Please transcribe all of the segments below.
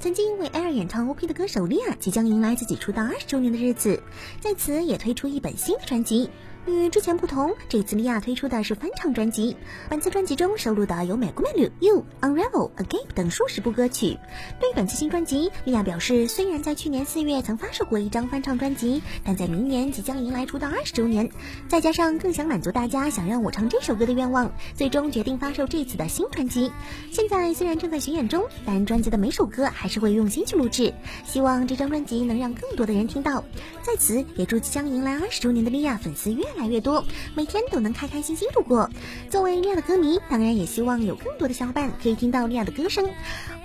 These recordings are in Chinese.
曾经为 Air 演唱 OP 的歌手莉亚即将迎来自己出道二十周年的日子，在此也推出一本新的专辑。与之前不同，这次莉亚推出的是翻唱专辑。本次专辑中收录的有《美国美女》、《You》、《Unravel》、《Agape》等数十部歌曲。对本次新专辑，莉亚表示，虽然在去年四月曾发售过一张翻唱专辑，但在明年即将迎来出道二十周年，再加上更想满足大家想让我唱这首歌的愿望，最终决定发售这次的新专辑。现在虽然正在巡演中，但专辑的每首歌还是会用心去录制，希望这张专辑能让更多的人听到。在此，也祝即将迎来二十周年的莉亚粉丝越来越来越多，每天都能开开心心度过。作为莉亚的歌迷，当然也希望有更多的小伙伴可以听到莉亚的歌声。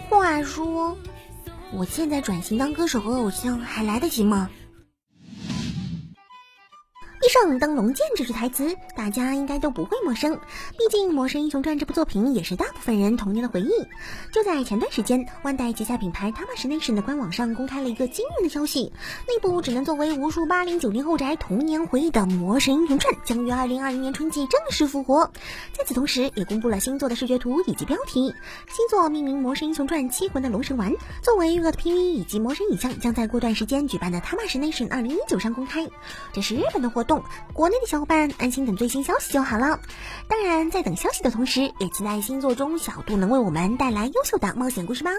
话说，我现在转型当歌手和偶像还来得及吗？地上灯笼剑这句台词，大家应该都不会陌生。毕竟《魔神英雄传》这部作品也是大部分人童年的回忆。就在前段时间，万代旗下品牌 t a m a s h Nation 的官网上公开了一个惊人的消息：那部只能作为无数八零九零后宅童年回忆的《魔神英雄传》将于二零二零年春季正式复活。在此同时，也公布了新作的视觉图以及标题。新作命名《魔神英雄传：七魂的龙神丸》，作为预告的 PV 以及魔神影像，将在过段时间举办的 t a m a s h Nation 二零一九上公开。这是日本的活动。国内的小伙伴安心等最新消息就好了。当然，在等消息的同时，也期待星座中小度能为我们带来优秀的冒险故事吧。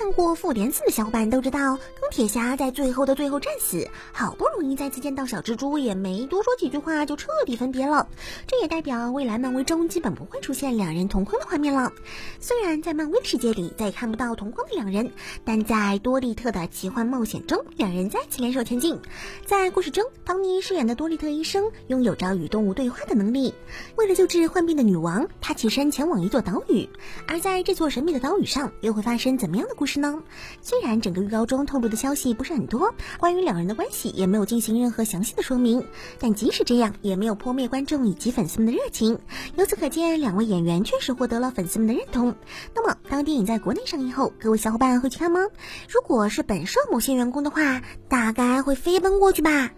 看过《复联四》的小伙伴都知道，钢铁侠在最后的最后战死，好不容易再次见到小蜘蛛，也没多说几句话就彻底分别了。这也代表未来漫威中基本不会出现两人同框的画面了。虽然在漫威世界里再也看不到同框的两人，但在多利特的奇幻冒险中，两人再次联手前进。在故事中，唐尼饰演的多利特医生拥有着与动物对话的能力。为了救治患病的女王，他起身前往一座岛屿。而在这座神秘的岛屿上，又会发生怎么样的故事？是呢，虽然整个预告中透露的消息不是很多，关于两人的关系也没有进行任何详细的说明，但即使这样，也没有破灭观众以及粉丝们的热情。由此可见，两位演员确实获得了粉丝们的认同。那么，当电影在国内上映后，各位小伙伴会去看吗？如果是本社某些员工的话，大概会飞奔过去吧。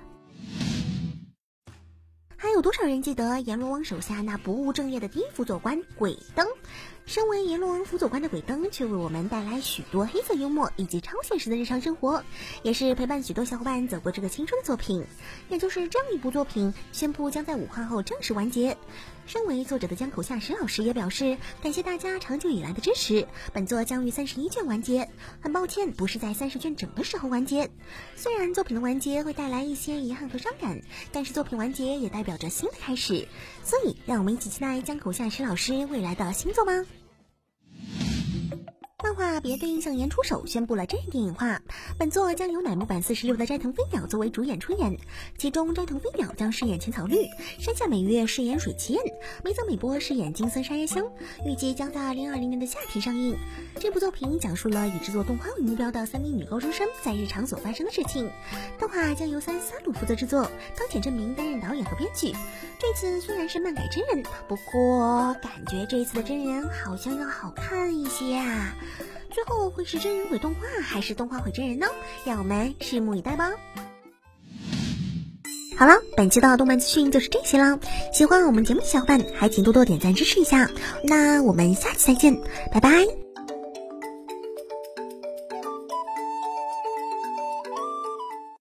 还有多少人记得阎罗王手下那不务正业的第一辅佐官鬼灯？身为阎罗王辅佐官的鬼灯，却为我们带来许多黑色幽默以及超现实的日常生活，也是陪伴许多小伙伴走过这个青春的作品。也就是这样一部作品，宣布将在五号后正式完结。身为作者的江口夏实老师也表示，感谢大家长久以来的支持。本作将于三十一卷完结，很抱歉不是在三十卷整的时候完结。虽然作品的完结会带来一些遗憾和伤感，但是作品完结也代表着新的开始。所以，让我们一起期待江口夏实老师未来的新作吧。漫画《别对印象岩出手》宣布了真人电影化，本作将由乃木坂四十六的斋藤飞鸟作为主演出演，其中斋藤飞鸟将饰演浅草绿，山下美月饰演水崎燕，梅泽美波饰演金森沙耶香，预计将在二零二零年的夏天上映。这部作品讲述了以制作动画为目标的三名女高中生在日常所发生的事情。动画将由三三鲁负责制作，冈田正明担任导演和编剧。这次虽然是漫改真人，不过感觉这次的真人好像要好看一些啊。最后会是真人毁动画，还是动画毁真人呢？让我们拭目以待吧。好了，本期的动漫资讯就是这些了。喜欢我们节目的小伙伴，还请多多点赞支持一下。那我们下期再见，拜拜。